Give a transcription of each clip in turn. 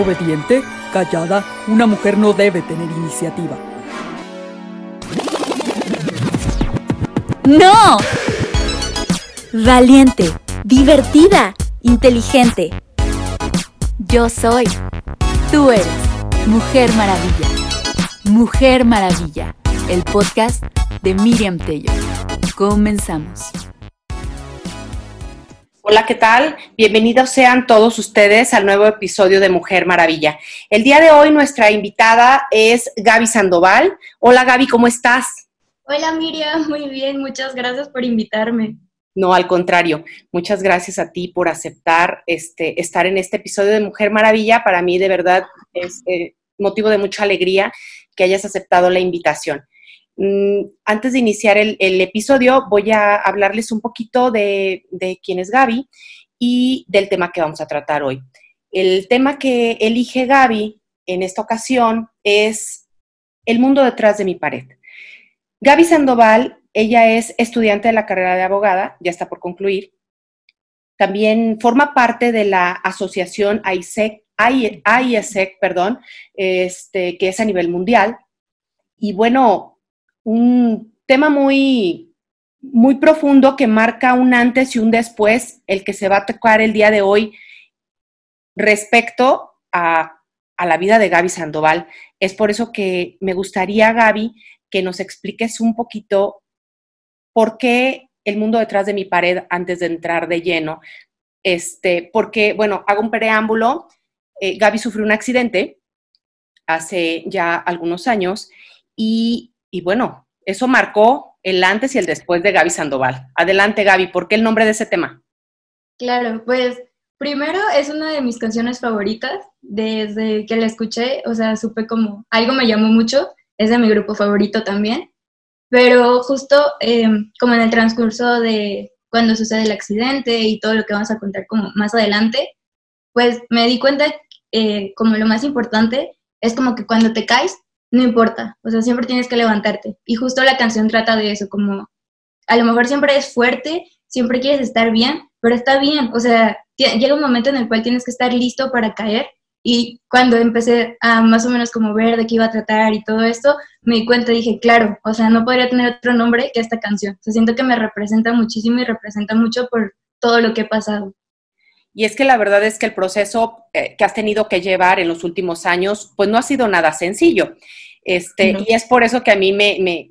Obediente, callada, una mujer no debe tener iniciativa. ¡No! Valiente, divertida, inteligente. Yo soy. Tú eres. Mujer Maravilla. Mujer Maravilla, el podcast de Miriam Tello. Comenzamos. Hola, ¿qué tal? Bienvenidos sean todos ustedes al nuevo episodio de Mujer Maravilla. El día de hoy nuestra invitada es Gaby Sandoval. Hola Gaby, ¿cómo estás? Hola Miriam, muy bien, muchas gracias por invitarme. No, al contrario, muchas gracias a ti por aceptar este, estar en este episodio de Mujer Maravilla. Para mí de verdad es eh, motivo de mucha alegría que hayas aceptado la invitación. Mm, antes de iniciar el, episodio, voy a hablarles un poquito de, quién es Gaby y del tema que vamos a tratar hoy. El tema que elige Gaby en esta ocasión es el mundo detrás de mi pared. Gaby Sandoval, ella es estudiante de la carrera de abogada, ya está por concluir. También forma parte de la asociación AISEC, AIESEC, perdón, este, que es a nivel mundial. Y bueno, un tema muy, muy profundo que marca un antes y un después, el que se va a tocar el día de hoy respecto a, a la vida de Gaby Sandoval. Es por eso que me gustaría, Gaby, que nos expliques un poquito por qué el mundo detrás de mi pared antes de entrar de lleno. Este, porque, bueno, hago un preámbulo. Eh, Gaby sufrió un accidente hace ya algunos años y y bueno, eso marcó el antes y el después de Gaby Sandoval. Adelante, Gaby, ¿por qué el nombre de ese tema? Claro, pues primero es una de mis canciones favoritas. Desde que la escuché, o sea, supe como algo me llamó mucho. Es de mi grupo favorito también. Pero justo em, como en el transcurso de cuando sucede el accidente y todo lo que vamos a contar como más adelante, pues me di cuenta eh, como lo más importante es como que cuando te caes no importa, o sea, siempre tienes que levantarte. Y justo la canción trata de eso, como a lo mejor siempre es fuerte, siempre quieres estar bien, pero está bien, o sea, llega un momento en el cual tienes que estar listo para caer. Y cuando empecé a más o menos como ver de qué iba a tratar y todo esto, me di cuenta y dije, claro, o sea, no podría tener otro nombre que esta canción. O sea, siento que me representa muchísimo y representa mucho por todo lo que he pasado. Y es que la verdad es que el proceso eh, que has tenido que llevar en los últimos años, pues no ha sido nada sencillo. Este, Y es por eso que a mí me, me,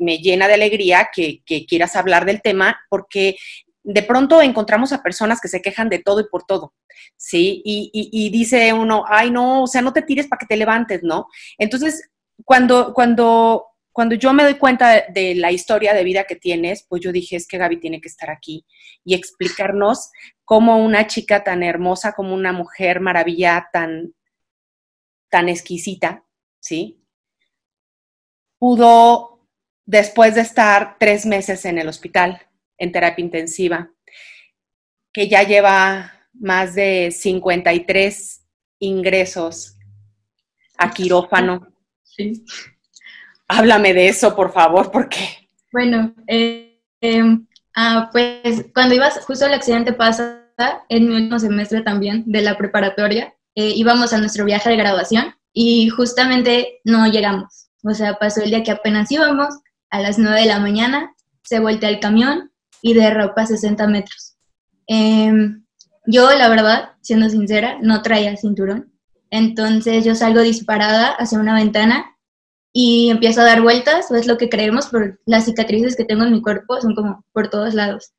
me, llena de alegría que, que, quieras hablar del tema, porque de pronto encontramos a personas que se quejan de todo y por todo, ¿sí? Y, y, y dice uno, ay, no, o sea, no te tires para que te levantes, ¿no? Entonces, cuando, cuando cuando yo me doy cuenta de la historia de vida que tienes, pues yo dije, es que Gaby tiene que estar aquí y explicarnos cómo una chica tan hermosa, como una mujer maravilla tan, tan exquisita, ¿sí? Pudo, después de estar tres meses en el hospital, en terapia intensiva, que ya lleva más de 53 ingresos a quirófano. Sí Háblame de eso, por favor, porque... Bueno, eh, em, ah, pues cuando ibas, justo el accidente pasa en mi último semestre también de la preparatoria, eh, íbamos a nuestro viaje de graduación y justamente no llegamos. O sea, pasó el día que apenas íbamos, a las 9 de la mañana, se voltea el camión y derrapa 60 metros. Em, yo, la verdad, siendo sincera, no traía cinturón. Entonces yo salgo disparada hacia una ventana y empiezo a dar vueltas, o es lo que creemos, por las cicatrices que tengo en mi cuerpo son como por todos lados.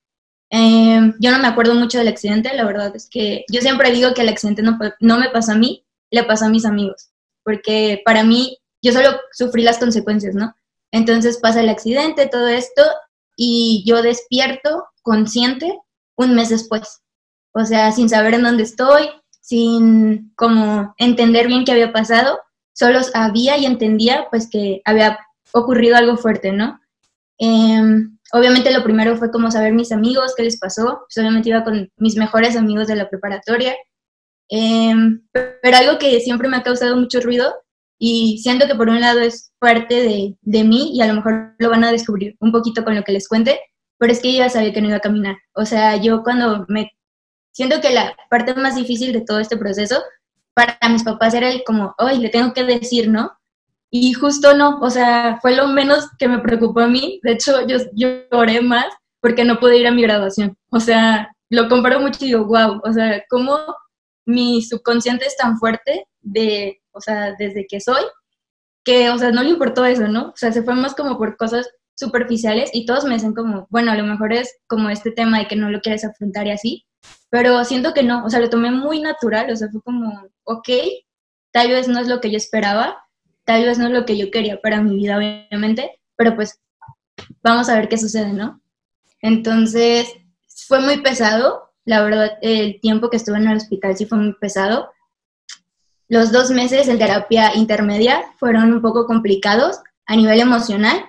Em, yo no me acuerdo mucho del accidente, la verdad es que yo siempre digo que el accidente no, no me pasó a mí, le pasó a mis amigos, porque para mí yo solo sufrí las consecuencias, ¿no? Entonces pasa el accidente, todo esto, y yo despierto consciente un mes después, o sea, sin saber en dónde estoy, sin como entender bien qué había pasado, solo sabía y entendía pues que había ocurrido algo fuerte, ¿no? Em, obviamente lo primero fue como saber mis amigos, qué les pasó, pues obviamente iba con mis mejores amigos de la preparatoria, em, pero algo que siempre me ha causado mucho ruido y siento que por un lado es parte de, de, mí y a lo mejor lo van a descubrir un poquito con lo que les cuente, pero es que ya sabía que no iba a caminar. O sea, yo cuando me siento que la parte más difícil de todo este proceso para mis papás era el como, hoy le tengo que decir, ¿no? Y justo no, o sea, fue lo menos que me preocupó a mí. De hecho, yo, yo lloré más porque no pude ir a mi graduación. O sea, lo comparo mucho y digo, wow, o sea, cómo mi subconsciente es tan fuerte de, o sea, desde que soy, que, o sea, no le importó eso, ¿no? O sea, se fue más como por cosas superficiales y todos me dicen como, bueno, a lo mejor es como este tema de que no lo quieres afrontar y así, pero siento que no, o sea, lo tomé muy natural, o sea, fue como, ok, tal vez no es lo que yo esperaba, tal vez no es lo que yo quería para mi vida, obviamente, pero pues vamos a ver qué sucede, ¿no? Entonces, fue muy pesado, la verdad, el tiempo que estuve en el hospital sí fue muy pesado. Los dos meses en terapia intermedia fueron un poco complicados a nivel emocional,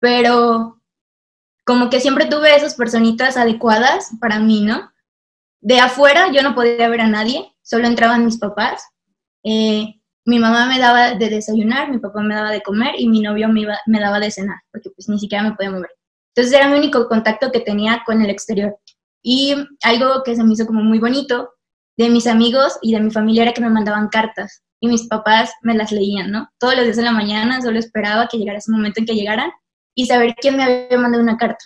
pero como que siempre tuve esas personitas adecuadas para mí, ¿no? De afuera yo no podía ver a nadie, solo entraban mis papás. Eh, mi mamá me daba de desayunar, mi papá me daba de comer y mi novio me, me daba de cenar, porque pues ni siquiera me podía mover. Entonces era mi único contacto que tenía con el exterior. Y algo que se me hizo como muy bonito de mis amigos y de mi familia era que me mandaban cartas y mis papás me las leían, ¿no? Todos los días de la mañana solo esperaba que llegara ese momento en que llegaran y saber quién me había mandado una carta.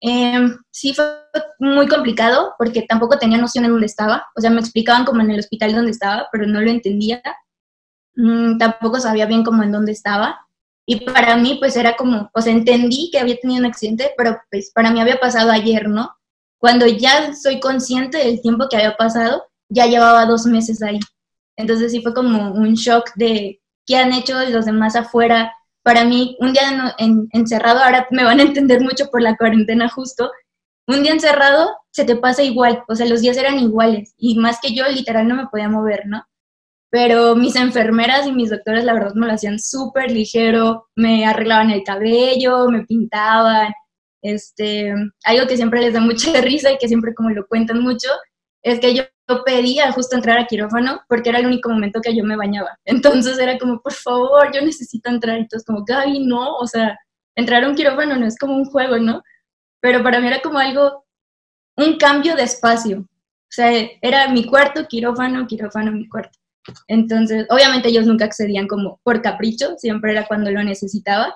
Em, sí fue muy complicado porque tampoco tenía noción de dónde estaba. O sea, me explicaban como en el hospital dónde estaba, pero no lo entendía. Mm, tampoco sabía bien cómo en dónde estaba. Y para mí, pues era como, o sea, entendí que había tenido un accidente, pero pues para mí había pasado ayer, ¿no? Cuando ya soy consciente del tiempo que había pasado, ya llevaba dos meses ahí. Entonces sí fue como un shock de qué han hecho los demás afuera, para mí, un día encerrado, ahora me van a entender mucho por la cuarentena justo, un día encerrado se te pasa igual, o sea, los días eran iguales y más que yo literal no me podía mover, ¿no? Pero mis enfermeras y mis doctores la verdad me lo hacían súper ligero, me arreglaban el cabello, me pintaban, este, algo que siempre les da mucha risa y que siempre como lo cuentan mucho, es que yo pedía justo entrar a quirófano porque era el único momento que yo me bañaba. Entonces era como, por favor, yo necesito entrar. Y todos como, Gaby, no, o sea, entrar a un quirófano no es como un juego, ¿no? Pero para mí era como algo, un cambio de espacio. O sea, era mi cuarto, quirófano, quirófano, mi cuarto. Entonces, obviamente ellos nunca accedían como por capricho, siempre era cuando lo necesitaba.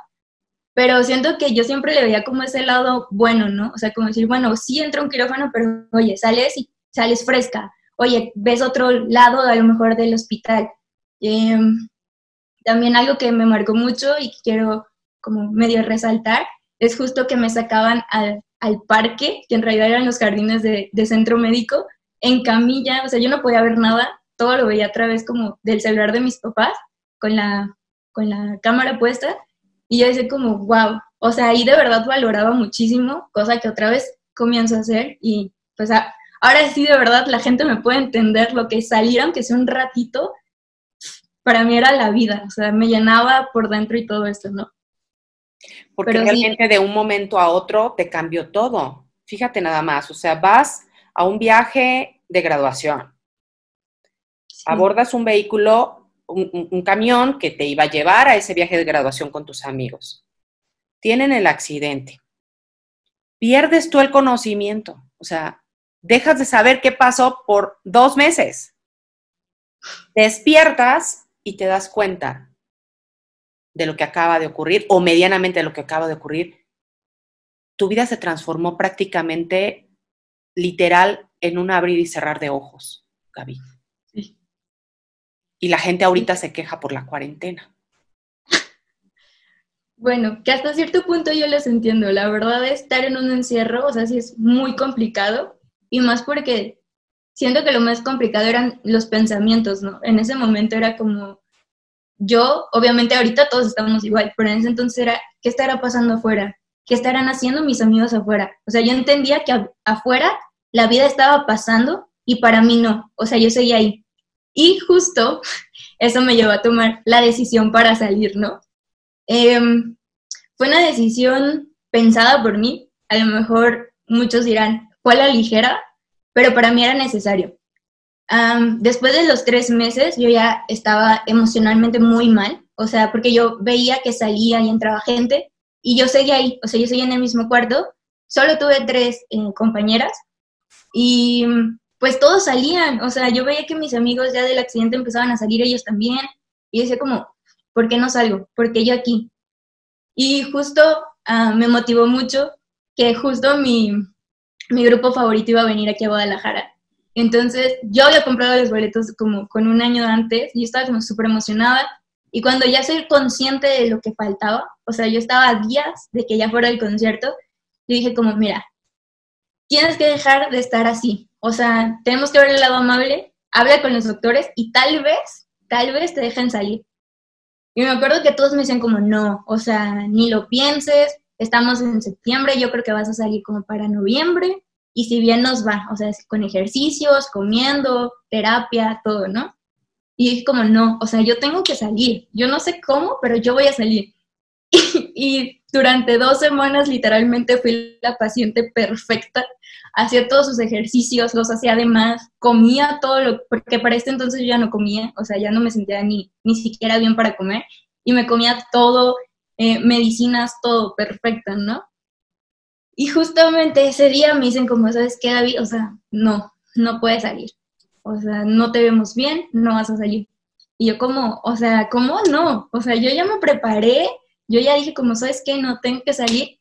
Pero siento que yo siempre le veía como ese lado bueno, ¿no? O sea, como decir, bueno, sí entra un quirófano, pero oye, sales y sales fresca oye, ves otro lado a lo mejor del hospital. Em, también algo que me marcó mucho y quiero como medio resaltar es justo que me sacaban al, parque, que en realidad eran los jardines de, centro médico, en camilla, o sea, yo no podía ver nada, todo lo veía a través como del celular de mis papás, con la, con la cámara puesta, y yo decía como, wow, o sea, ahí de verdad valoraba muchísimo, cosa que otra vez comienzo a hacer y pues a, ahora sí de verdad la gente me puede entender lo que salieron, que sea un ratito, para mí era la vida, o sea, me llenaba por dentro y todo esto, ¿no? Porque realmente de un momento a otro te cambió todo. Fíjate nada más, o sea, vas a un viaje de graduación, abordas un vehículo, un, camión que te iba a llevar a ese viaje de graduación con tus amigos. Tienen el accidente. Pierdes tú el conocimiento, o sea, dejas de saber qué pasó por dos meses. Despiertas y te das cuenta de lo que acaba de ocurrir o medianamente de lo que acaba de ocurrir. Tu vida se transformó prácticamente literal en un abrir y cerrar de ojos, Gaby. Y la gente ahorita se queja por la cuarentena. Bueno, que hasta cierto punto yo les entiendo. La verdad, estar en un encierro, o sea, sí es muy complicado, y más porque siento que lo más complicado eran los pensamientos, ¿no? En ese momento era como, yo, obviamente ahorita todos estamos igual, pero en ese entonces era, ¿qué estará pasando afuera? ¿Qué estarán haciendo mis amigos afuera? O sea, yo entendía que afuera la vida estaba pasando y para mí no, o sea, yo seguía ahí. Y justo eso me llevó a tomar la decisión para salir, ¿no? Em, fue una decisión pensada por mí, a lo mejor muchos dirán, fue a la ligera, pero para mí era necesario. después de los tres meses yo ya estaba emocionalmente muy mal, o sea, porque yo veía que salía y entraba gente y yo seguía ahí, o sea, yo seguía en el mismo cuarto, solo tuve tres eh, compañeras y pues todos salían, o sea, yo veía que mis amigos ya del accidente empezaban a salir ellos también, y decía como, ¿por qué no salgo? ¿Por qué yo aquí? Y justo ah, me motivó mucho que justo mi, mi grupo favorito iba a venir aquí a Guadalajara. Entonces, yo había comprado los boletos como con un año antes y estaba como súper emocionada. Y cuando ya soy consciente de lo que faltaba, o sea, yo estaba días de que ya fuera el concierto, yo dije como, mira, tienes que dejar de estar así. O sea, tenemos que ver el lado amable, habla con los doctores y tal vez, tal vez te dejen salir. Y me acuerdo que todos me decían como, no, o sea, ni lo pienses, estamos en septiembre, yo creo que vas a salir como para noviembre, y si bien nos va, o sea, con ejercicios, comiendo, terapia, todo, ¿no? Y dije como, no, o sea, yo tengo que salir, yo no sé cómo, pero yo voy a salir. y durante dos semanas literalmente fui la paciente perfecta, hacía todos sus ejercicios, los hacía además, comía todo lo, porque para este entonces yo ya no comía, o sea, ya no me sentía ni, ni siquiera bien para comer, y me comía todo, eh, medicinas, todo perfecto, ¿no? Y justamente ese día me dicen como, ¿sabes qué, David? O sea, no, no puedes salir. O sea, no te vemos bien, no vas a salir. Y yo como, o sea, ¿cómo no? O sea, yo ya me preparé, yo ya dije como, ¿sabes qué? No tengo que salir.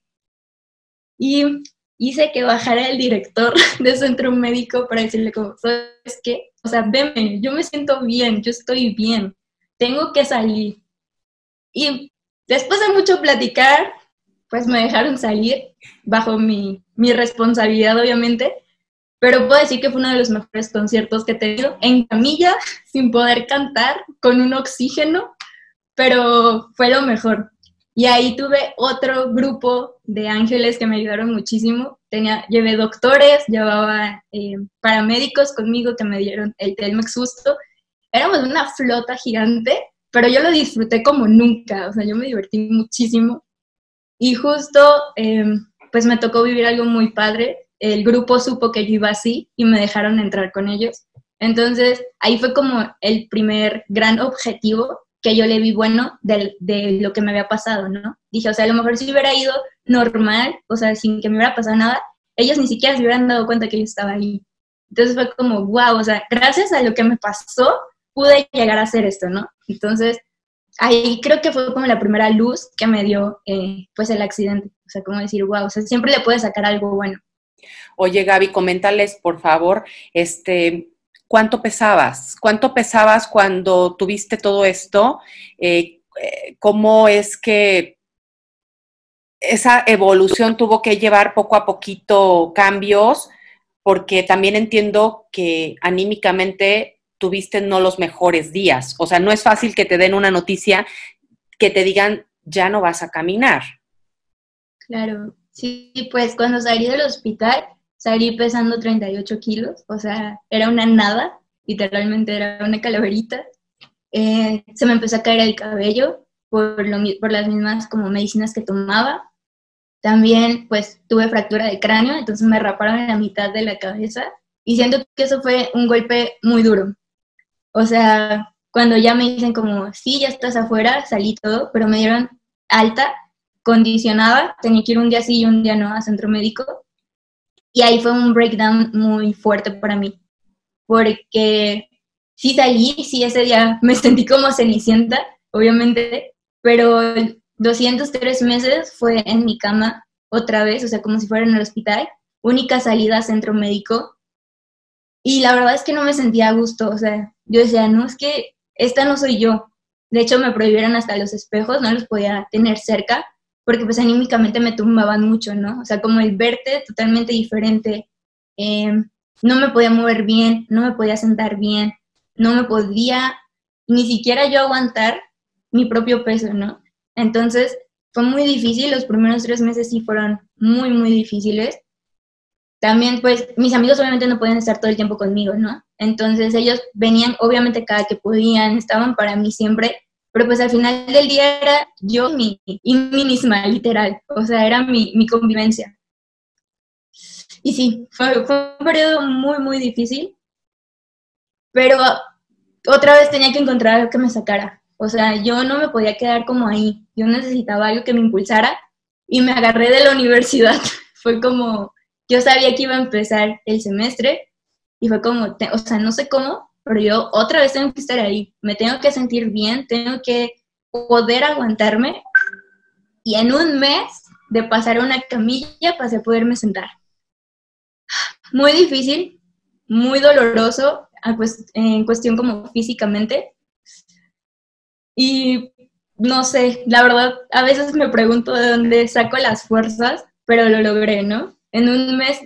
Y hice que bajara el director del centro médico para decirle como, ¿sabes qué? O sea, veme, yo me siento bien, yo estoy bien, tengo que salir. Y después de mucho platicar, pues me dejaron salir bajo mi, mi responsabilidad, obviamente, pero puedo decir que fue uno de los mejores conciertos que he tenido en camilla, sin poder cantar, con un oxígeno, pero fue lo mejor. Y ahí tuve otro grupo de ángeles que me ayudaron muchísimo. Tenía, llevé doctores, llevaba eh, paramédicos conmigo que me dieron el Telmex justo. Éramos una flota gigante, pero yo lo disfruté como nunca. O sea, yo me divertí muchísimo. Y justo, em, pues me tocó vivir algo muy padre. El grupo supo que yo iba así y me dejaron entrar con ellos. Entonces, ahí fue como el primer gran objetivo que yo le vi bueno de, de, lo que me había pasado, ¿no? Dije, o sea, a lo mejor si hubiera ido normal, o sea, sin que me hubiera pasado nada, ellos ni siquiera se hubieran dado cuenta que yo estaba ahí. Entonces fue como, wow, o sea, gracias a lo que me pasó, pude llegar a hacer esto, ¿no? Entonces, ahí creo que fue como la primera luz que me dio eh, pues el accidente. O sea, como decir, wow, o sea, siempre le puedes sacar algo bueno. Oye, Gaby, coméntales, por favor, este, ¿cuánto pesabas? ¿Cuánto pesabas cuando tuviste todo esto? Eh, eh, ¿Cómo es que esa evolución tuvo que llevar poco a poquito cambios? Porque también entiendo que anímicamente tuviste no los mejores días. O sea, no es fácil que te den una noticia que te digan, ya no vas a caminar. Claro, sí, pues cuando salí del hospital salí pesando 38 kilos, o sea, era una nada, literalmente era una calaverita. Eh, se me empezó a caer el cabello por, lo, por las mismas como medicinas que tomaba. También pues tuve fractura de cráneo, entonces me raparon la mitad de la cabeza y siento que eso fue un golpe muy duro, o sea, cuando ya me dicen como, sí, ya estás afuera, salí todo, pero me dieron alta, condicionada, tenía que ir un día sí y un día no a centro médico. Y ahí fue un breakdown muy fuerte para mí, porque sí salí, sí ese día me sentí como cenicienta, obviamente, pero 203 meses fue en mi cama otra vez, o sea, como si fuera en el hospital, única salida a centro médico. Y la verdad es que no me sentía a gusto, o sea, yo decía, no, es que esta no soy yo. De hecho, me prohibieron hasta los espejos, no los podía tener cerca, porque pues anímicamente me tumbaban mucho, ¿no? O sea, como el verte totalmente diferente. Em, no me podía mover bien, no me podía sentar bien, no me podía ni siquiera yo aguantar mi propio peso, ¿no? Entonces, fue muy difícil, los primeros tres meses sí fueron muy, muy difíciles. También, pues, mis amigos obviamente no podían estar todo el tiempo conmigo, ¿no? Entonces ellos venían, obviamente cada que podían, estaban para mí siempre, pero pues al final del día era yo mi, y mí misma, literal, o sea, era mi, mi convivencia. Y sí, fue, fue un periodo muy, muy difícil, pero otra vez tenía que encontrar algo que me sacara. O sea, yo no me podía quedar como ahí, yo necesitaba algo que me impulsara y me agarré de la universidad. fue como, yo sabía que iba a empezar el semestre Y fue como, o sea, no sé cómo, pero yo otra vez tengo que estar ahí, me tengo que sentir bien, tengo que poder aguantarme. Y en un mes de pasar una camilla pasé a poderme sentar. Muy difícil, muy doloroso en cuestión como físicamente. Y no sé, la verdad, a veces me pregunto de dónde saco las fuerzas, pero lo logré, ¿no? En un mes,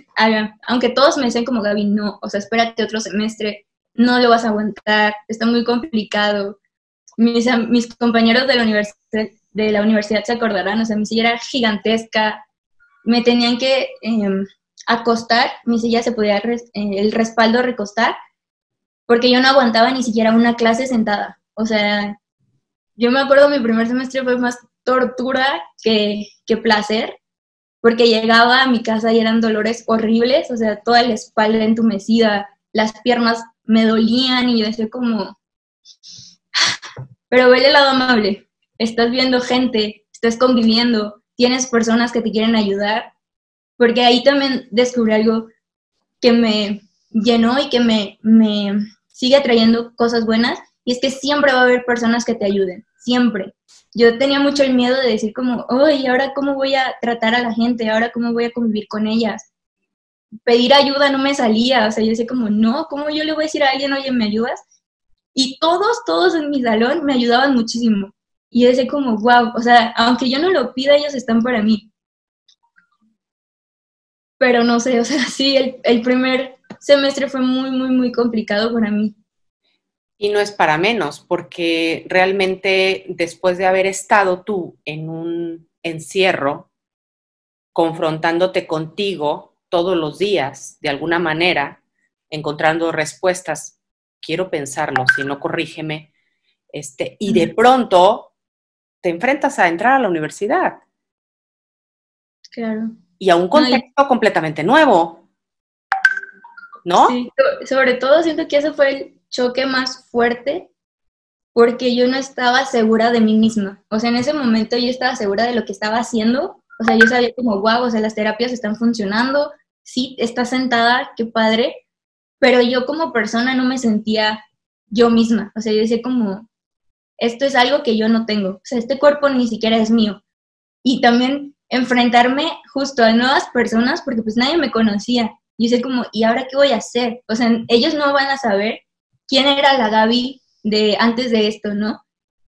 aunque todos me dicen como Gaby, no, o sea, espérate otro semestre, no lo vas a aguantar, está muy complicado. Mis, compañeros de la, universidad, se acordarán, o sea, mi silla era gigantesca, me tenían que em, acostar, mi silla se podía, eh, el respaldo recostar, porque yo no aguantaba ni siquiera una clase sentada. O sea, yo me acuerdo mi primer semestre fue más tortura que placer, porque llegaba a mi casa y eran dolores horribles, o sea, toda la espalda entumecida, las piernas me dolían y yo decía como, pero vele el lado amable, estás viendo gente, estás conviviendo, tienes personas que te quieren ayudar, porque ahí también descubrí algo que me llenó y que me, me sigue trayendo cosas buenas, y es que siempre va a haber personas que te ayuden, siempre. Yo tenía mucho el miedo de decir como, oye, ahora cómo voy a tratar a la gente? ¿Ahora cómo voy a convivir con ellas? pedir ayuda no me salía, o sea, yo decía como, no, ¿cómo yo le voy a decir a alguien, oye, ¿me ayudas? Y todos, todos en mi salón me ayudaban muchísimo. Y yo decía como, wow, o sea, aunque yo no lo pida, ellos están para mí. Pero no sé, o sea, sí, el, el primer semestre fue muy, muy, muy complicado para mí. Y no es para menos, porque realmente después de haber estado tú en un encierro, confrontándote contigo, todos los días, de alguna manera, encontrando respuestas. Quiero pensarlo, si no, corrígeme. Este, y de pronto te enfrentas a entrar a la universidad. Claro. Y a un contexto completamente nuevo. ¿No? Sí, sobre todo siento que ese fue el choque más fuerte porque yo no estaba segura de mí misma. O sea, en ese momento yo estaba segura de lo que estaba haciendo. O sea, yo sabía como, wow, o sea, las terapias están funcionando, sí, está sentada, qué padre, pero yo como persona no me sentía yo misma, o sea, yo decía como, esto es algo que yo no tengo, o sea, este cuerpo ni siquiera es mío. Y también enfrentarme justo a nuevas personas, porque pues nadie me conocía. Yo sé como, ¿y ahora qué voy a hacer? O sea, ellos no van a saber quién era la Gaby de antes de esto, ¿no?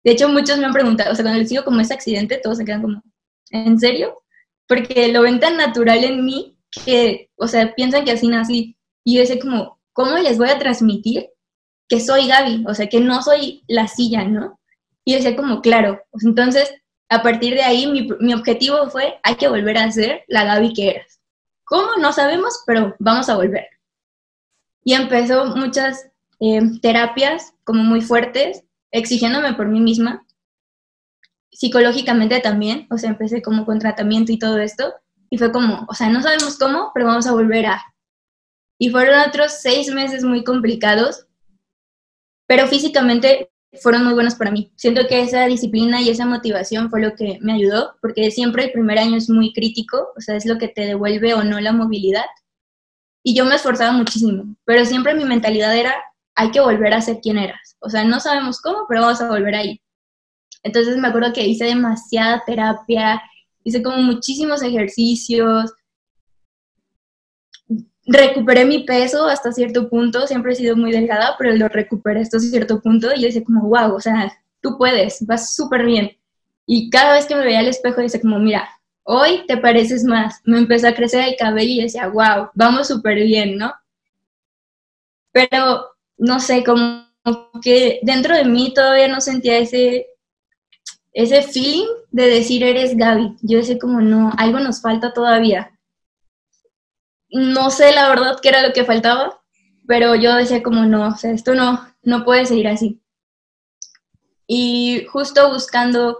De hecho, muchos me han preguntado, o sea, cuando les digo como ese accidente, todos se quedan como, ¿en serio? Porque lo ven tan natural en mí que, o sea, piensan que así nací. Y yo sé como, ¿cómo les voy a transmitir que soy Gaby? O sea, que no soy la silla, ¿no? Y yo decía como, claro, pues entonces, a partir de ahí, mi, mi objetivo fue, hay que volver a ser la Gaby que eras. ¿Cómo? No sabemos, pero vamos a volver. Y empezó muchas eh, terapias como muy fuertes, exigiéndome por mí misma, psicológicamente también, o sea, empecé como con tratamiento y todo esto, y fue como, o sea, no sabemos cómo, pero vamos a volver a. Y fueron otros seis meses muy complicados, pero físicamente fueron muy buenos para mí. Siento que esa disciplina y esa motivación fue lo que me ayudó, porque siempre el primer año es muy crítico, o sea, es lo que te devuelve o no la movilidad. Y yo me esforzaba muchísimo, pero siempre mi mentalidad era, hay que volver a ser quien eras. O sea, no sabemos cómo, pero vamos a volver ahí. Entonces me acuerdo que hice demasiada terapia, hice como muchísimos ejercicios, recuperé mi peso hasta cierto punto, siempre he sido muy delgada, pero lo recuperé hasta cierto punto y yo decía como, wow, o sea, tú puedes, vas súper bien. Y cada vez que me veía al espejo decía como, mira, hoy te pareces más. Me empezó a crecer el cabello y decía, wow, vamos súper bien, ¿no? Pero, no sé, como que dentro de mí todavía no sentía ese ese feeling de decir eres Gaby. Yo decía como, no, algo nos falta todavía. No sé la verdad qué era lo que faltaba, pero yo decía como, no, o sea, esto no, no puede seguir así. Y justo buscando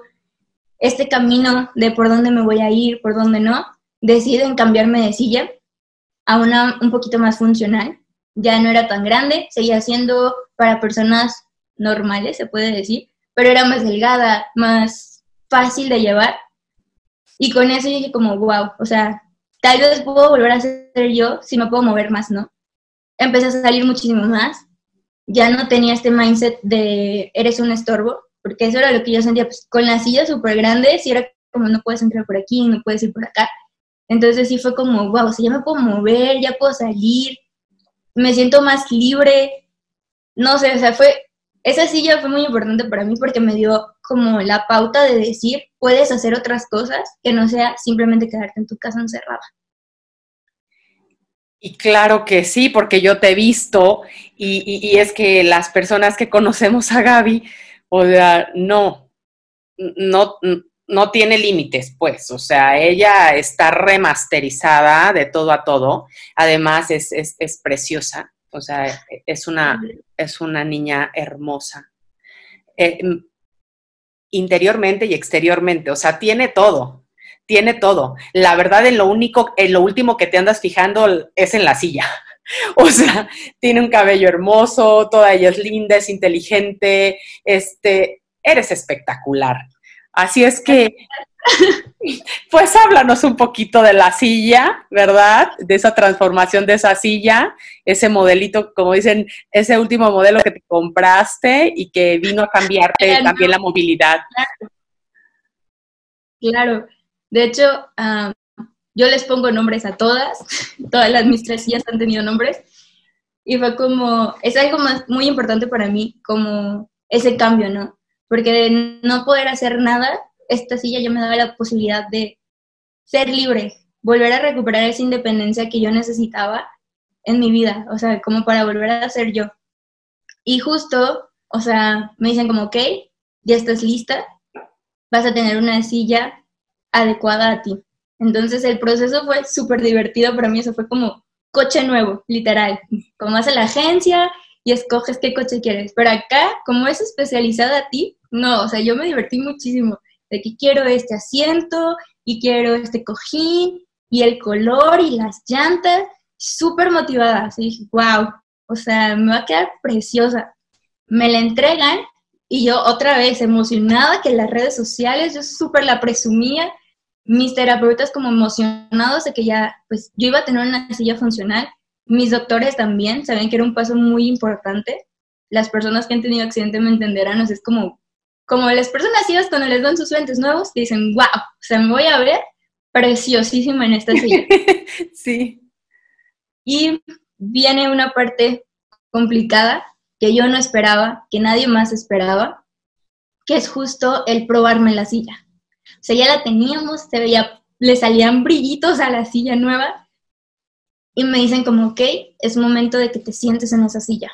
este camino de por dónde me voy a ir, por dónde no, deciden cambiarme de silla a una un poquito más funcional. Ya no era tan grande, seguía siendo para personas normales, se puede decir, pero era más delgada, más fácil de llevar. Y con eso dije como, wow, o sea, tal vez puedo volver a ser yo si me puedo mover más, ¿no? empecé a salir muchísimo más. Ya no tenía este mindset de eres un estorbo, porque eso era lo que yo sentía, pues con la silla súper grande, si era como no puedes entrar por aquí, no puedes ir por acá. Entonces sí fue como, wow, o sea, ya me puedo mover, ya puedo salir, me siento más libre. No sé, o sea, fue, esa silla fue muy importante para mí porque me dio como la pauta de decir, puedes hacer otras cosas que no sea simplemente quedarte en tu casa encerrada. Y claro que sí, porque yo te he visto y, y, es que las personas que conocemos a Gaby, o sea, no, no, no tiene límites, pues, o sea, ella está remasterizada de todo a todo, además es, es, es preciosa, o sea, es una, es una niña hermosa. Eh, interiormente y exteriormente, o sea, tiene todo, tiene todo. La verdad, en lo único, en lo último que te andas fijando es en la silla. O sea, tiene un cabello hermoso, toda ella es linda, es inteligente, este, eres espectacular. Así es que, pues háblanos un poquito de la silla, ¿verdad? De esa transformación de esa silla, ese modelito, como dicen, ese último modelo que te compraste y que vino a cambiarte también la movilidad. Claro. De hecho, yo les pongo nombres a todas, todas las mis tres sillas han tenido nombres, y fue como, es algo más, muy importante para mí, como ese cambio, ¿no? Porque de no poder hacer nada, esta silla ya me daba la posibilidad de ser libre, volver a recuperar esa independencia que yo necesitaba en mi vida, o sea, como para volver a ser yo. Y justo, o sea, me dicen como, ok, ya estás lista, vas a tener una silla adecuada a ti. Entonces el proceso fue súper divertido para mí, eso fue como coche nuevo, literal. Como a la agencia y escoges qué coche quieres. Pero acá, como es especializada a ti, no, o sea, yo me divertí muchísimo de que quiero este asiento y quiero este cojín y el color y las llantas, súper motivada. Así dije, wow, o sea, me va a quedar preciosa. Me la entregan y yo otra vez emocionada que las redes sociales yo súper la presumía. Mis terapeutas como emocionados de que ya, pues yo iba a tener una silla funcional. Mis doctores también sabían que era un paso muy importante. Las personas que han tenido accidente me entenderán, o sea, es como como las personas ciegas cuando les dan sus lentes nuevos, dicen, wow, o sea, me voy a ver preciosísima en esta silla. sí. Y viene una parte complicada que yo no esperaba, que nadie más esperaba, que es justo el probarme la silla. O sea, ya la teníamos, se veía, le salían brillitos a la silla nueva y me dicen como, ok, es momento de que te sientes en esa silla.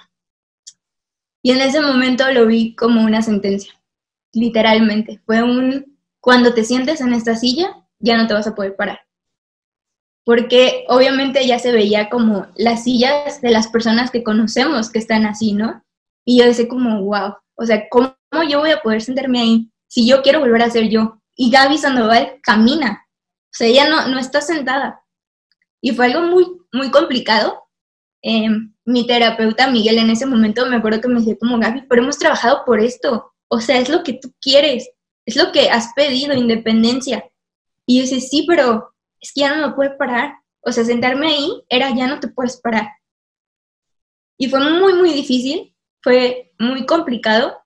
Y en ese momento lo vi como una sentencia literalmente. Fue un, cuando te sientes en esta silla, ya no te vas a poder parar. Porque obviamente ya se veía como las sillas de las personas que conocemos que están así, ¿no? Y yo decía como, wow, o sea, ¿cómo yo voy a poder sentarme ahí si yo quiero volver a ser yo? Y Gaby Sandoval camina, o sea, ella no, no está sentada. Y fue algo muy, muy complicado. Em, mi terapeuta Miguel en ese momento me acuerdo que me decía como, Gaby, pero hemos trabajado por esto, o sea, es lo que tú quieres, es lo que has pedido, independencia. Y yo dice, sí, pero es que ya no me puedo parar. O sea, sentarme ahí era ya no te puedes parar. Y fue muy, muy difícil, fue muy complicado,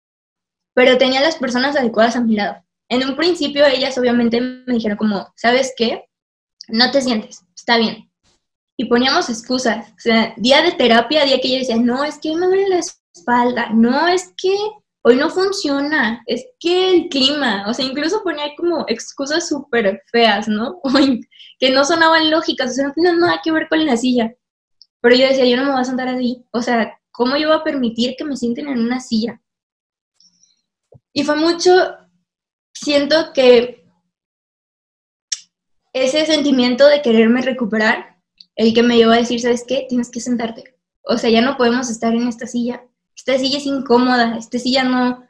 pero tenía las personas adecuadas a mi lado. En un principio ellas obviamente me dijeron como, ¿sabes qué? No te sientes, está bien. Y poníamos excusas. O sea, día de terapia, día que ella decía, no, es que me duele la espalda, no, es que hoy no funciona, es que el clima, o sea, incluso ponía como excusas súper feas, ¿no? que no sonaban lógicas, o sea, no tienen nada que ver con la silla. Pero yo decía, yo no me voy a sentar así, o sea, ¿cómo yo voy a permitir que me sienten en una silla? Y fue mucho, siento que ese sentimiento de quererme recuperar, el que me llevó a decir, ¿sabes qué? Tienes que sentarte. O sea, ya no podemos estar en esta silla esta silla es incómoda, esta silla no,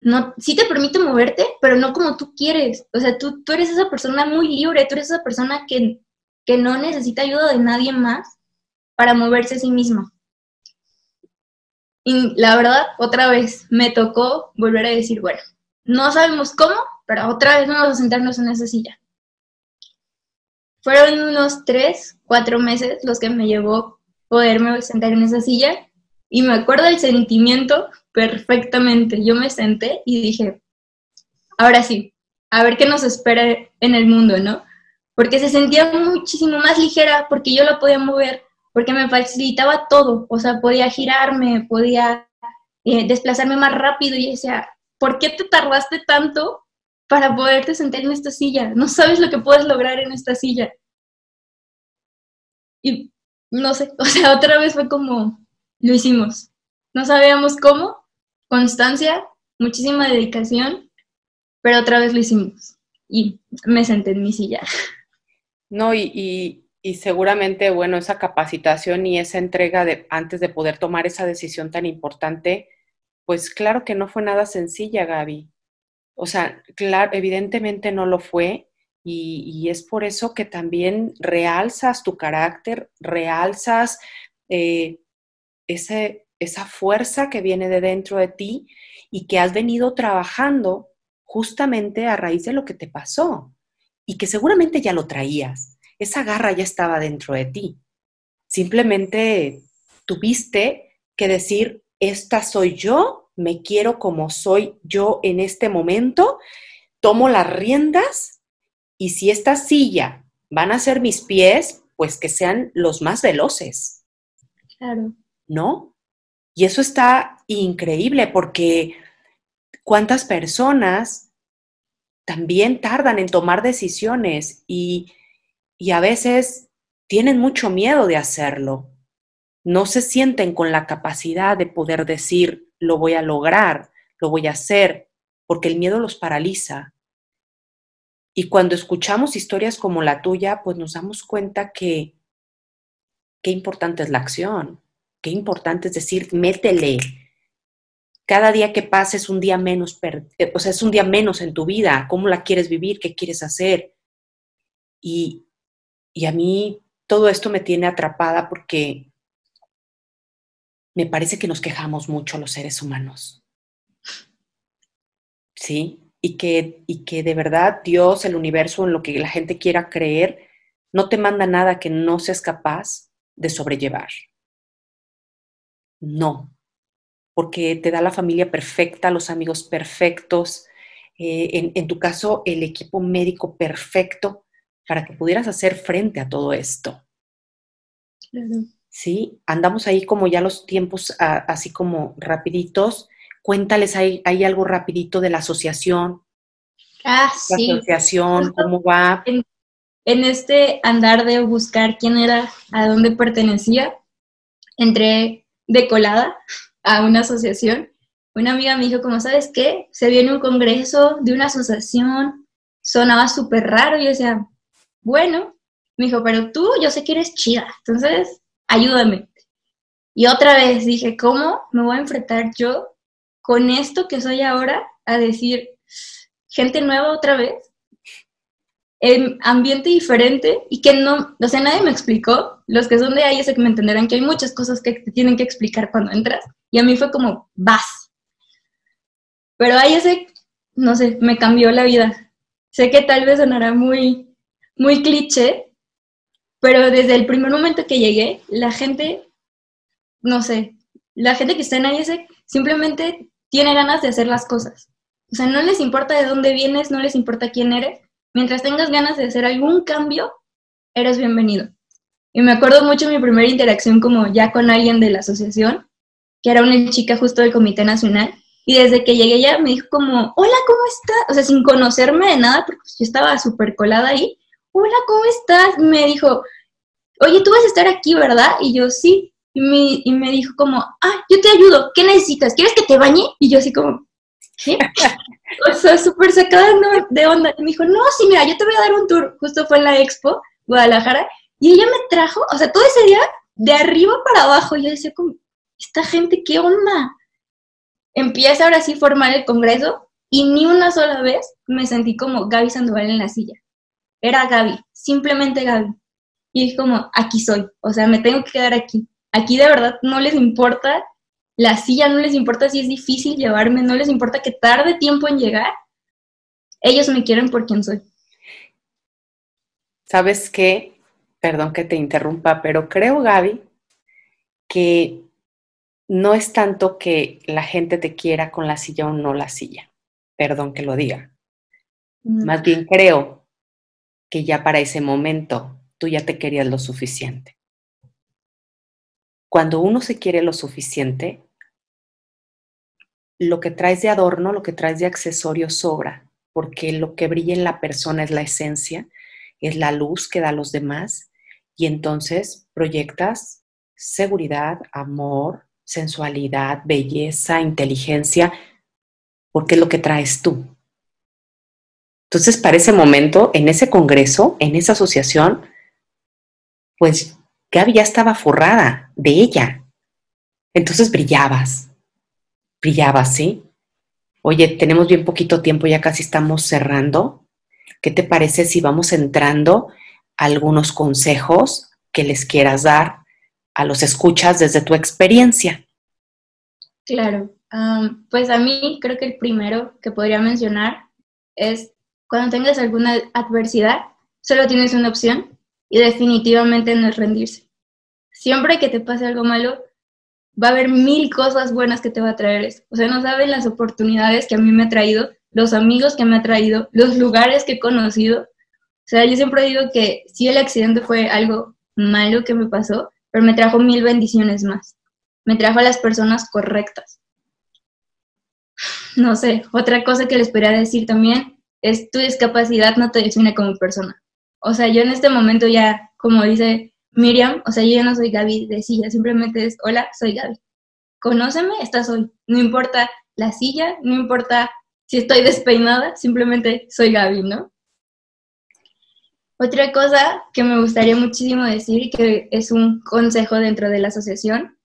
no, sí te permite moverte, pero no como tú quieres. O sea, tú, tú eres esa persona muy libre, tú eres esa persona que, que no necesita ayuda de nadie más para moverse a sí misma. Y la verdad, otra vez me tocó volver a decir, bueno, no sabemos cómo, pero otra vez vamos a sentarnos en esa silla. Fueron unos tres, cuatro meses los que me llevó poderme sentar en esa silla. Y me acuerdo del sentimiento perfectamente. Yo me senté y dije, ahora sí, a ver qué nos espera en el mundo, ¿no? Porque se sentía muchísimo más ligera, porque yo la podía mover, porque me facilitaba todo, o sea, podía girarme, podía eh, desplazarme más rápido y decía, ¿por qué te tardaste tanto para poderte sentar en esta silla? No sabes lo que puedes lograr en esta silla. Y no sé, o sea, otra vez fue como, lo hicimos. No sabíamos cómo, constancia, muchísima dedicación, pero otra vez lo hicimos. Y me senté en mi silla. No, y, y, seguramente, bueno, esa capacitación y esa entrega antes de poder tomar esa decisión tan importante, pues claro que no fue nada sencilla, Gaby. O sea, claro, evidentemente no lo fue, y, es por eso que también realzas tu carácter, realzas eh, esa fuerza que viene de dentro de ti y que has venido trabajando justamente a raíz de lo que te pasó y que seguramente ya lo traías. Esa garra ya estaba dentro de ti. Simplemente tuviste que decir, esta soy yo, me quiero como soy yo en este momento, tomo las riendas y si esta silla van a ser mis pies, pues que sean los más veloces. Claro. ¿No? Y eso está increíble porque cuántas personas también tardan en tomar decisiones y, y a veces tienen mucho miedo de hacerlo. No se sienten con la capacidad de poder decir, lo voy a lograr, lo voy a hacer, porque el miedo los paraliza. Y cuando escuchamos historias como la tuya, pues nos damos cuenta que qué importante es la acción, qué importante es decir, métele. Cada día que pasa es un día menos, eh, o sea, es un día menos en tu vida. ¿Cómo la quieres vivir? ¿Qué quieres hacer? Y, y a mí todo esto me tiene atrapada porque me parece que nos quejamos mucho los seres humanos. ¿Sí? y que, y que de verdad Dios, el universo, en lo que la gente quiera creer, no te manda nada que no seas capaz de sobrellevar. No, porque te da la familia perfecta, los amigos perfectos, eh, en, tu caso el equipo médico perfecto para que pudieras hacer frente a todo esto. Sí, andamos ahí como ya los tiempos así como rapiditos Cuéntales, ¿hay, hay algo rapidito de la asociación? Ah, sí. La asociación, ¿cómo va? En, este andar de buscar quién era, a dónde pertenecía, entré de colada a una asociación. Una amiga me dijo, como sabes qué, se viene un congreso de una asociación, sonaba súper raro, y yo decía, bueno, me dijo, pero tú, yo sé que eres chida, entonces, ayúdame. Y otra vez dije, ¿cómo me voy a enfrentar yo con esto que soy ahora a decir gente nueva otra vez, en ambiente diferente y que no, o sea, nadie me explicó, los que son de ahí sé que me entenderán que hay muchas cosas que te tienen que explicar cuando entras y a mí fue como, vas. Pero ahí no sé, me cambió la vida. Sé que tal vez sonará muy, muy cliché, pero desde el primer momento que llegué, la gente, no sé, la gente que está en ese simplemente tiene ganas de hacer las cosas. O sea, no les importa de dónde vienes, no les importa quién eres. Mientras tengas ganas de hacer algún cambio, eres bienvenido. Y me acuerdo mucho mi primera interacción como ya con alguien de la asociación, que era una chica justo del Comité Nacional. Y desde que llegué ya me dijo como, hola, ¿cómo estás? O sea, sin conocerme de nada, porque yo estaba súper colada ahí. Hola, ¿cómo estás? Me dijo, oye, tú vas a estar aquí, ¿verdad? Y yo, sí y me, y me dijo como, ah, yo te ayudo, ¿qué necesitas? ¿Quieres que te bañe? Y yo así como, ¿qué? o sea, súper sacada de onda. Y me dijo, no, sí, mira, yo te voy a dar un tour. Justo fue en la expo, Guadalajara, y ella me trajo, o sea, todo ese día, de arriba para abajo. Yo decía como, esta gente, ¿qué onda? Empieza ahora sí a formar el congreso y ni una sola vez me sentí como Gaby Sandoval en la silla. Era Gaby, simplemente Gaby. Y dije como, aquí soy, o sea, me tengo que quedar aquí. Aquí de verdad no les importa la silla, no les importa si es difícil llevarme, no les importa que tarde tiempo en llegar. Ellos me quieren por quien soy. ¿Sabes qué? Perdón que te interrumpa, pero creo, Gaby, que no es tanto que la gente te quiera con la silla o no la silla, perdón que lo diga. Más bien creo que ya para ese momento tú ya te querías lo suficiente. Cuando uno se quiere lo suficiente, lo que traes de adorno, lo que traes de accesorio sobra, porque lo que brilla en la persona es la esencia, es la luz que da a los demás, y entonces proyectas seguridad, amor, sensualidad, belleza, inteligencia, porque es lo que traes tú. Entonces, para ese momento, en ese congreso, en esa asociación, pues Gaby ya estaba forrada de ella. Entonces brillabas, brillabas, ¿sí? Oye, tenemos bien poquito tiempo, ya casi estamos cerrando. ¿Qué te parece si vamos entrando a algunos consejos que les quieras dar a los escuchas desde tu experiencia? Claro, pues a mí creo que el primero que podría mencionar es cuando tengas alguna adversidad, solo tienes una opción y definitivamente no es rendirse. Siempre que te pase algo malo, va a haber mil cosas buenas que te va a traer eso. O sea, no saben las oportunidades que a mí me ha traído, los amigos que me ha traído, los lugares que he conocido. O sea, yo siempre digo que si el accidente fue algo malo que me pasó, pero me trajo mil bendiciones más. Me trajo a las personas correctas. No sé, otra cosa que les podría decir también es tu discapacidad no te define como persona. O sea, yo en este momento ya, como dice Miriam, o sea, yo ya no soy Gaby de silla, simplemente es, hola, soy Gaby. Conóceme, esta soy. No importa la silla, no importa si estoy despeinada, simplemente soy Gaby, ¿no? Otra cosa que me gustaría muchísimo decir, que es un consejo dentro de la asociación,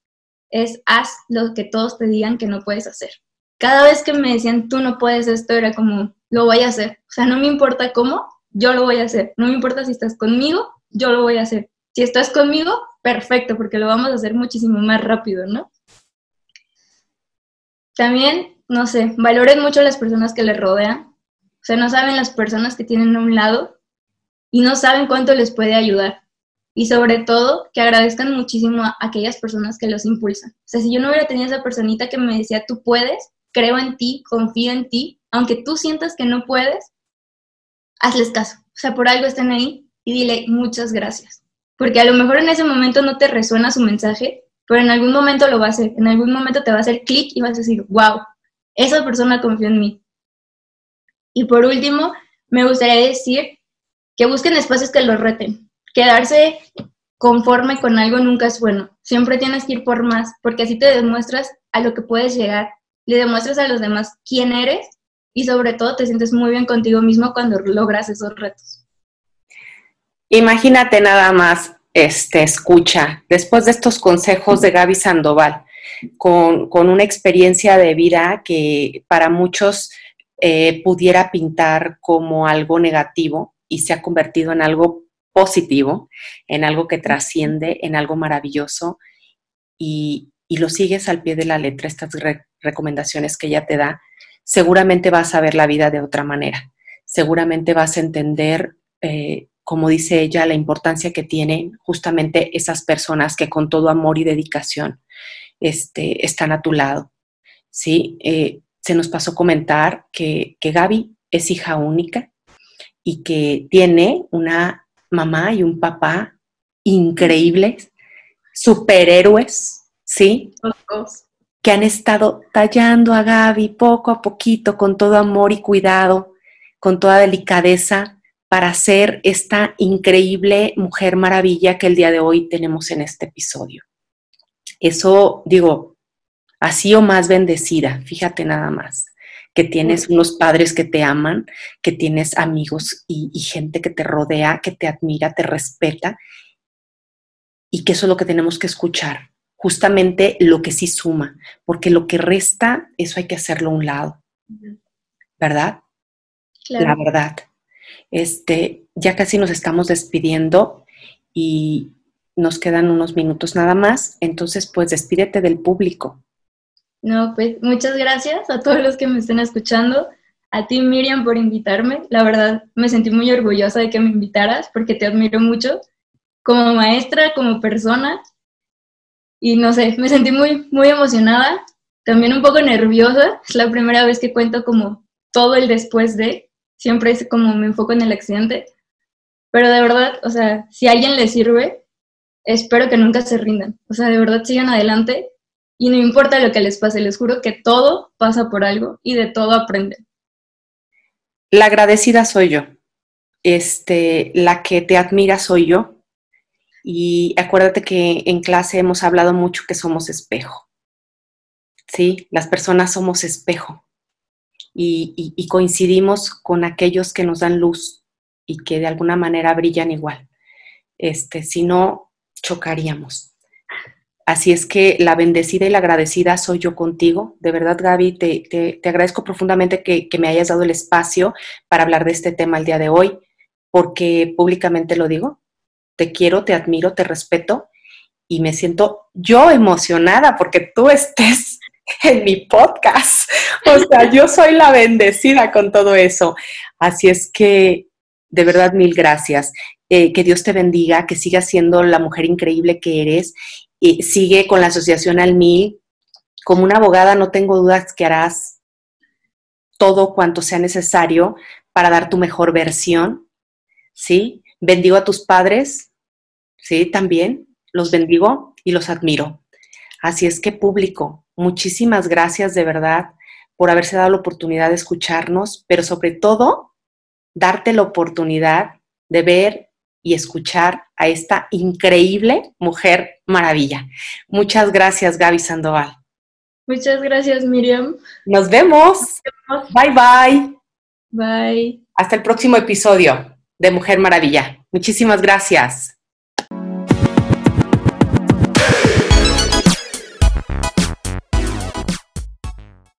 es haz lo que todos te digan que no puedes hacer. Cada vez que me decían, tú no puedes esto, era como, lo voy a hacer. O sea, no me importa cómo, yo lo voy a hacer. No me importa si estás conmigo, yo lo voy a hacer. Si estás conmigo, perfecto, porque lo vamos a hacer muchísimo más rápido, ¿no? También, no sé, valoren mucho a las personas que les rodean. O sea, no saben las personas que tienen a un lado y no saben cuánto les puede ayudar. Y sobre todo, que agradezcan muchísimo a aquellas personas que los impulsan. O sea, si yo no hubiera tenido esa personita que me decía, tú puedes, creo en ti, confío en ti, aunque tú sientas que no puedes, hazles caso. O sea, por algo estén ahí y dile muchas gracias. Porque a lo mejor en ese momento no te resuena su mensaje, pero en algún momento lo va a hacer. En algún momento te va a hacer clic y vas a decir, wow, esa persona confió en mí. Y por último, me gustaría decir que busquen espacios que los reten. Quedarse conforme con algo nunca es bueno. Siempre tienes que ir por más, porque así te demuestras a lo que puedes llegar, le demuestras a los demás quién eres y sobre todo te sientes muy bien contigo mismo cuando logras esos retos. Imagínate nada más, este, escucha, después de estos consejos de Gaby Sandoval, con, una experiencia de vida que para muchos eh, pudiera pintar como algo negativo, y se ha convertido en algo positivo, en algo que trasciende, en algo maravilloso y, lo sigues al pie de la letra, estas recomendaciones que ella te da, seguramente vas a ver la vida de otra manera, seguramente vas a entender, eh, como dice ella, la importancia que tienen justamente esas personas que con todo amor y dedicación este, están a tu lado. ¿sí? Eh, se nos pasó comentar que, que Gaby es hija única, y que tiene una mamá y un papá increíbles, superhéroes, ¿sí? Que han estado tallando a Gaby poco a poquito, con todo amor y cuidado, con toda delicadeza, para ser esta increíble mujer maravilla que el día de hoy tenemos en este episodio. Eso, digo, así o más bendecida, fíjate nada más que tienes unos padres que te aman, que tienes amigos y, gente que te rodea, que te admira, te respeta, y que eso es lo que tenemos que escuchar, justamente lo que sí suma, porque lo que resta, eso hay que hacerlo a un lado, ¿verdad? La verdad. Este, ya casi nos estamos despidiendo y nos quedan unos minutos nada más, entonces pues despídete del público. No, pues muchas gracias a todos los que me estén escuchando. A ti, Miriam, por invitarme. La verdad, me sentí muy orgullosa de que me invitaras porque te admiro mucho como maestra, como persona. Y no sé, me sentí muy, muy emocionada, también un poco nerviosa, es la primera vez que cuento como todo el después de, siempre es como me enfoco en el accidente, pero de verdad, o sea, si a alguien le sirve, espero que nunca se rindan, o sea, de verdad sigan adelante y no importa lo que les pase, les juro que todo pasa por algo y de todo aprenden. La agradecida soy yo. Este, la que te admira soy yo. Y acuérdate que en clase hemos hablado mucho que somos espejo. Sí, las personas somos espejo. Y, coincidimos con aquellos que nos dan luz y que de alguna manera brillan igual. Este, si no, chocaríamos. Así es que la bendecida y la agradecida soy yo contigo. De verdad, Gaby, te, agradezco profundamente que, me hayas dado el espacio para hablar de este tema el día de hoy, porque públicamente lo digo. Te quiero, te admiro, te respeto y me siento yo emocionada porque tú estés en mi podcast. O sea, yo soy la bendecida con todo eso. Así es que, de verdad, mil gracias. Eh, que Dios te bendiga, que sigas siendo la mujer increíble que eres sigue con la asociación al mil. Como una abogada no tengo dudas que harás todo cuanto sea necesario para dar tu mejor versión, ¿sí? Bendigo a tus padres, ¿sí? También los bendigo y los admiro. Así es que público, muchísimas gracias de verdad por haberse dado la oportunidad de escucharnos, pero sobre todo, darte la oportunidad de ver y escuchar a esta increíble mujer maravilla. Muchas gracias, Gaby Sandoval. Muchas gracias, Miriam. Nos vemos. Bye, bye. Bye. Hasta el próximo episodio de Mujer Maravilla. Muchísimas gracias.